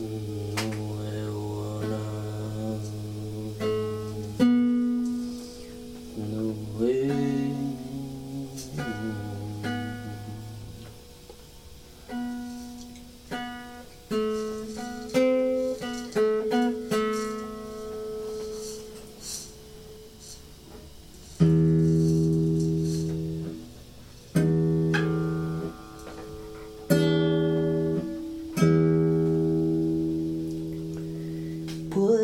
Mm. Una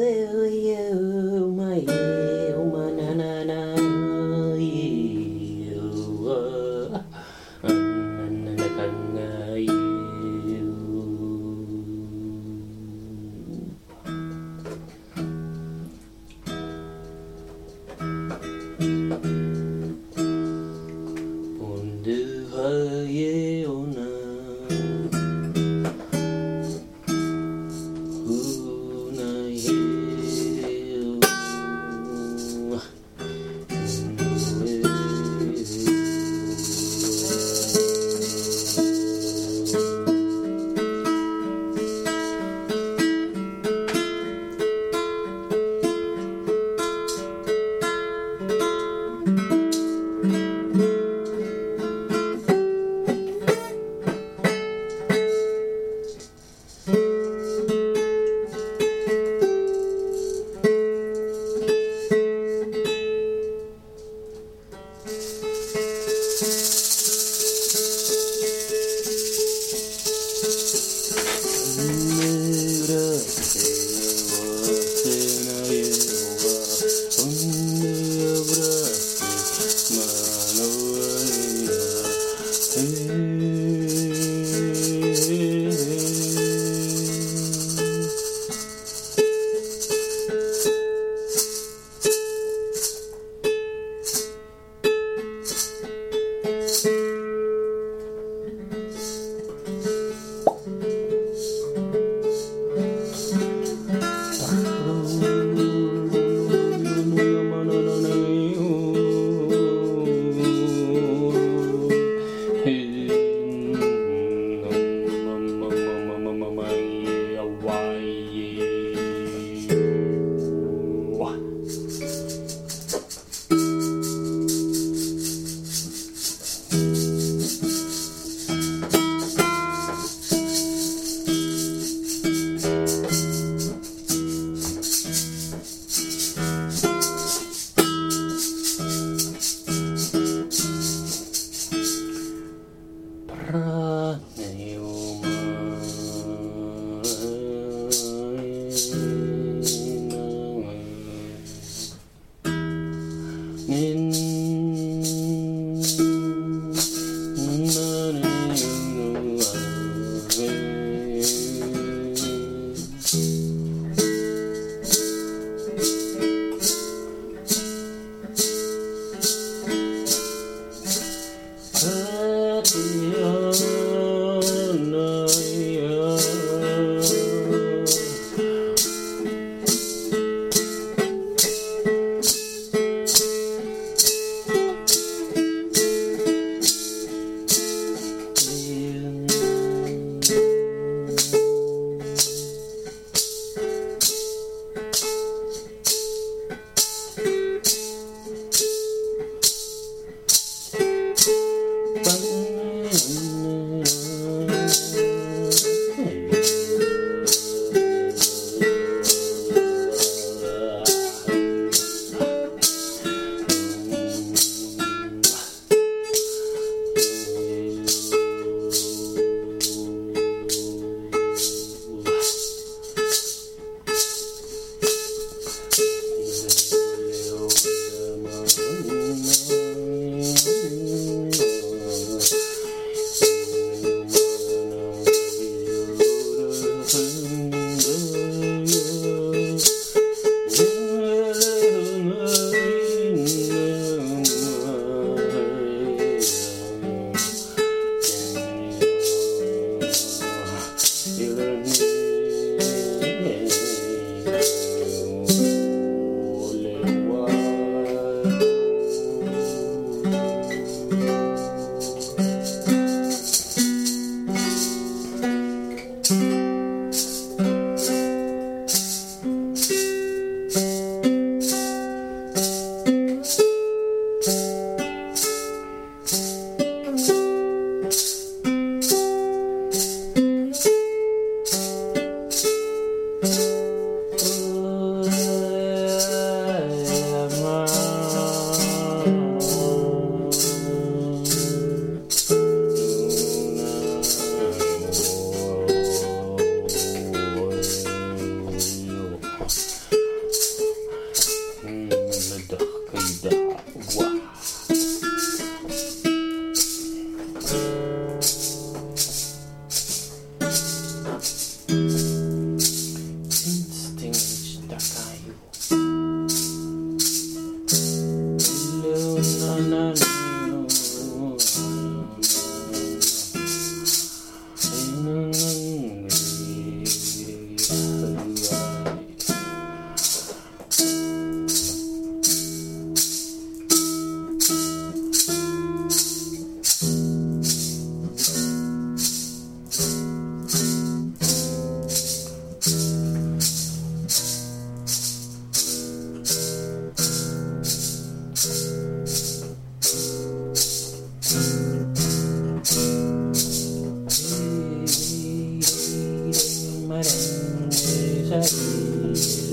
Mm-hmm.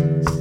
Amana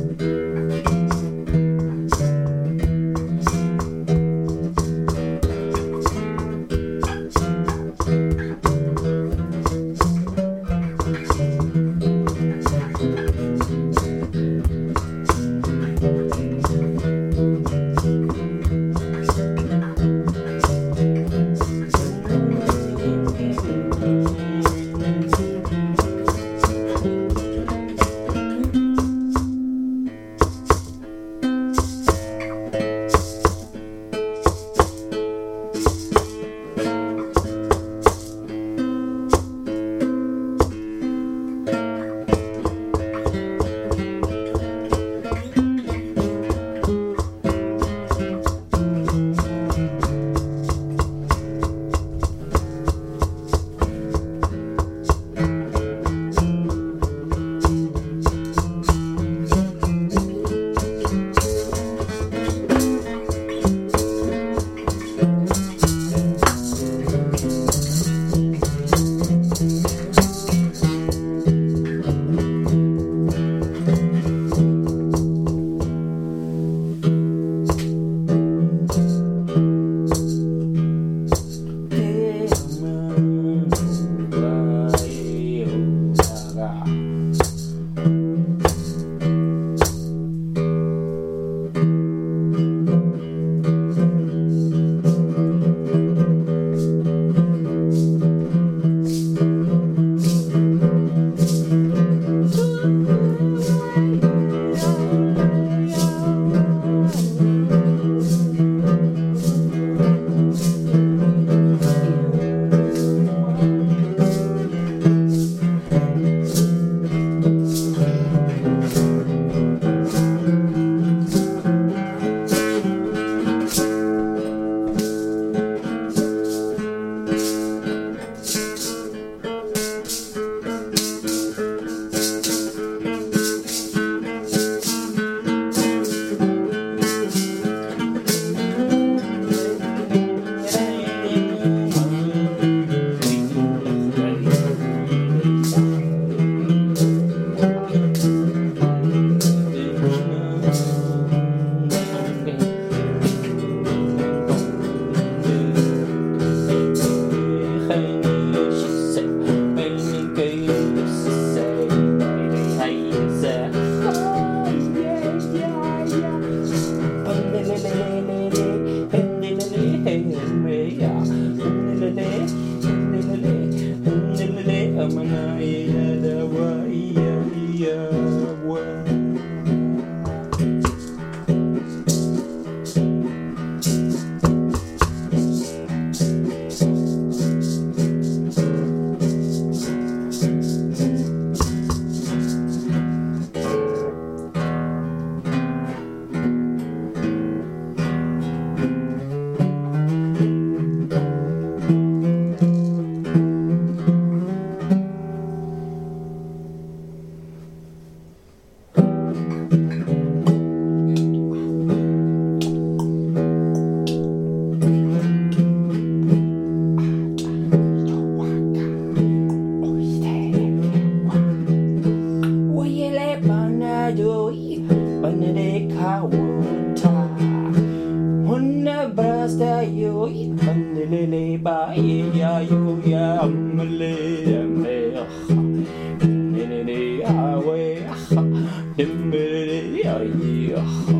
yeah, yeah.